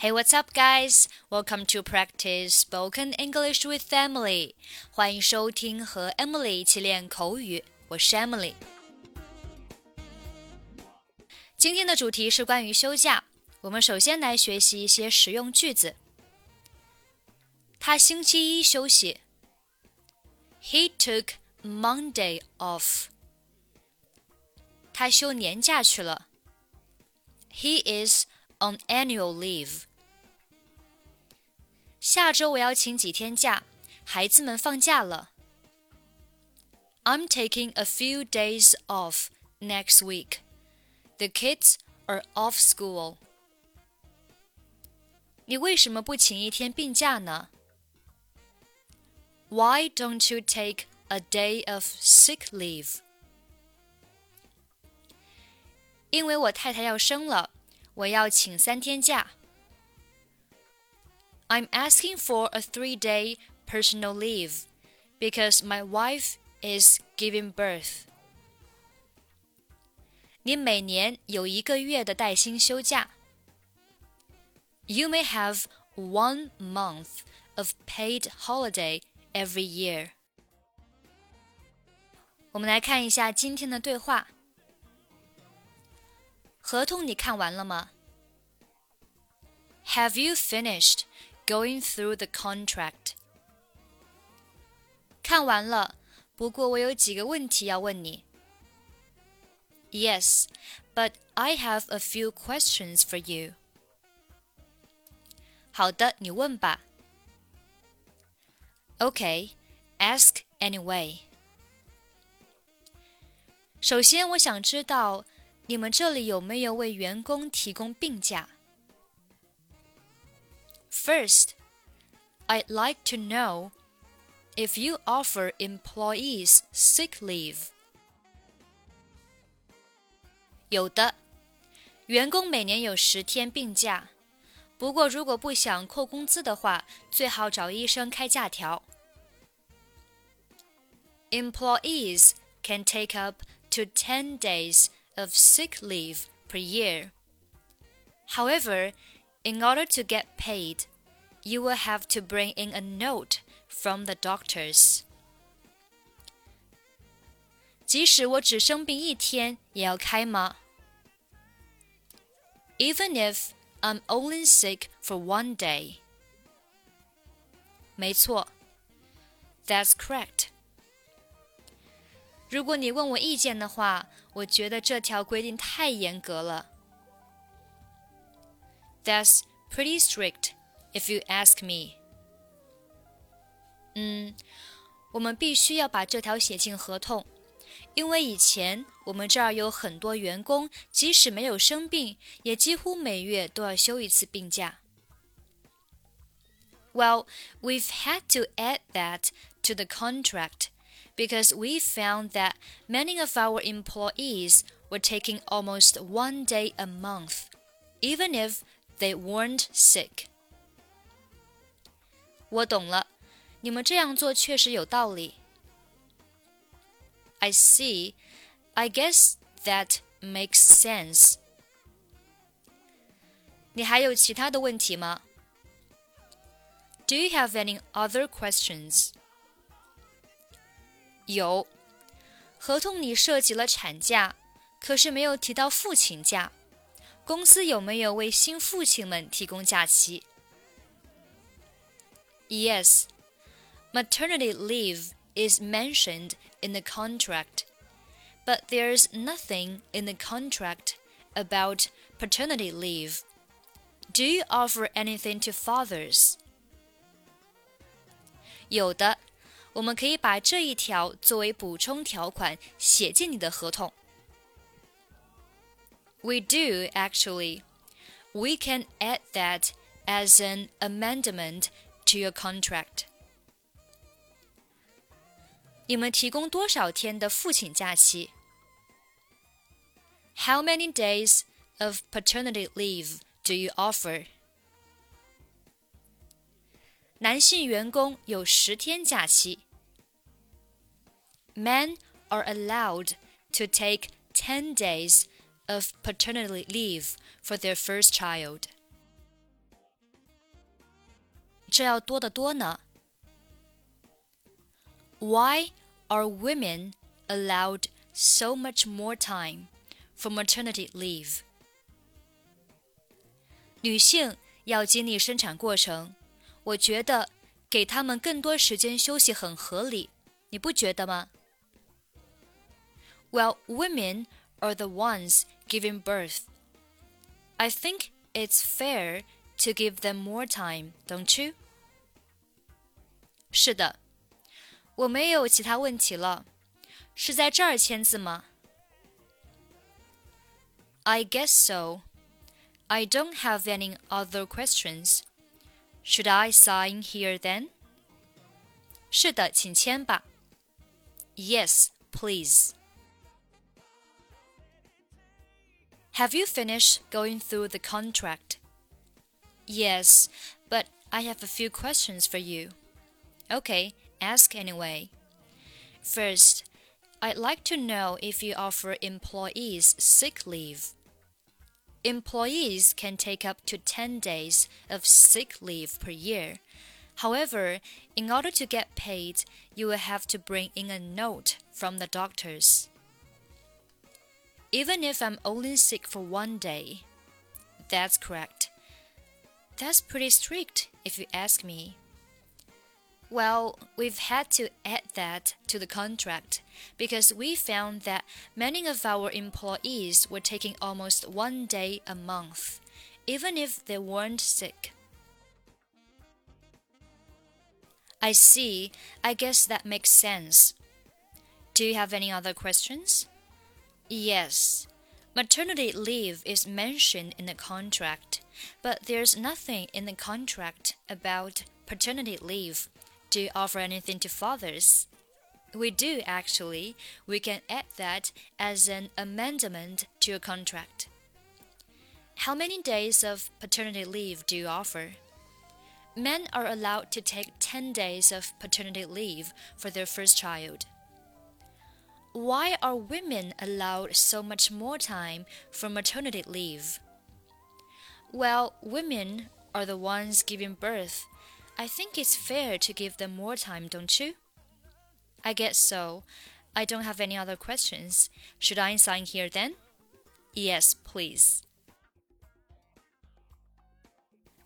Hey, what's up, guys? Welcome to practice spoken English with Emily. 欢迎收听和 Emily 一起练口语。我是 Emily。今天的主题是关于休假。我们首先来学习一些实用句子。他星期一休息。He took Monday off. 他休年假去了。He is on annual leave. 下周我要请几天假，孩子们放假了。I'm taking a few days off next week. The kids are off school. 你为什么不请一天病假呢？Why don't you take a day of sick leave? 因为我太太要生了，我要请三天假。 I'm asking for a three day personal leave because my wife is giving birth. 你每年有一个月的带薪休假。You may have one month of paid holiday every year. 我们来看一下今天的对话。合同你看完了吗？Have you finished going through the contract. 看完了，不过我有几个问题要问你。Yes, but I have a few questions for you. 好的，你问吧。Okay, ask anyway. 首先，我想知道你们这里有没有为员工提供病假 ？First, I'd like to know if you offer employees sick leave. 有的，员工每年有十天病假，不过如果不想扣工资的话，最好找医生开假条。Employees can take up to 10 days of sick leave per year. However, in order to get paid, you will have to bring in a note from the doctors. 即使我只生病一天，也要开吗？Even if I'm only sick for one day. 没错，That's correct. 如果你问我意见的话，我觉得这条规定太严格了。That's pretty strict if you ask me. 嗯，我们必须要把这条写进合同，因为以前我们这儿有很多员工，即使没有生病，也几乎每月都要休一次病假。Well, we've had to add that to the contract because we found that many of our employees were taking almost one day a month, even if they weren't sick. 我懂了，你们这样做确实有道理。I see. I guess that makes sense. 你还有其他的问题吗？Do you have any other questions? 有，合同里涉及了产假，可是没有提到父亲假。公司有没有为新父亲们提供假期 ？Yes, maternity leave is mentioned in the contract, but there's nothing in the contract about paternity leave. Do you offer anything to fathers? 有的，我们可以把这一条作为补充条款写进你的合同。We do actually. We can add that as an amendment to your contract. 你们提供多少天的父亲假期？How many days of paternity leave do you offer? 男性员工有十天假期。Men are allowed to take 10 days of paternity leave for their first child. 这要多得多呢。Why are women allowed so much more time for maternity leave? 女性要经历生产过程，我觉得给她们更多时间休息很合理，你不觉得吗？Well, women are the ones giving birth. I think it's fair to give them more time, don't you? 是的，我没有其他问题了。是在这儿签字吗？I guess so. I don't have any other questions. Should I sign here then? 是的，请签吧。Yes, please. Have you finished going through the contract? Yes, but I have a few questions for you. Okay, ask anyway. First, I'd like to know if you offer employees sick leave. Employees can take up to 10 days of sick leave per year. However, in order to get paid, you will have to bring in a note from the doctors. Even if I'm only sick for one day. That's correct. That's pretty strict, if you ask me. Well, we've had to add that to the contract because we found that many of our employees were taking almost one day a month, even if they weren't sick. I see. I guess that makes sense. Do you have any other questions? Yes. Maternity leave is mentioned in the contract, but there's nothing in the contract about paternity leave do you offer anything to fathers? We do actually. We can add that as an amendment to a contract. How many days of paternity leave do you offer? Men are allowed to take 10 days of paternity leave for their first child. Why are women allowed so much more time for maternity leave? Well, women are the ones giving birth I think it's fair to give them more time, don't you? I guess so. I don't have any other questions. Should I sign here then? Yes, please.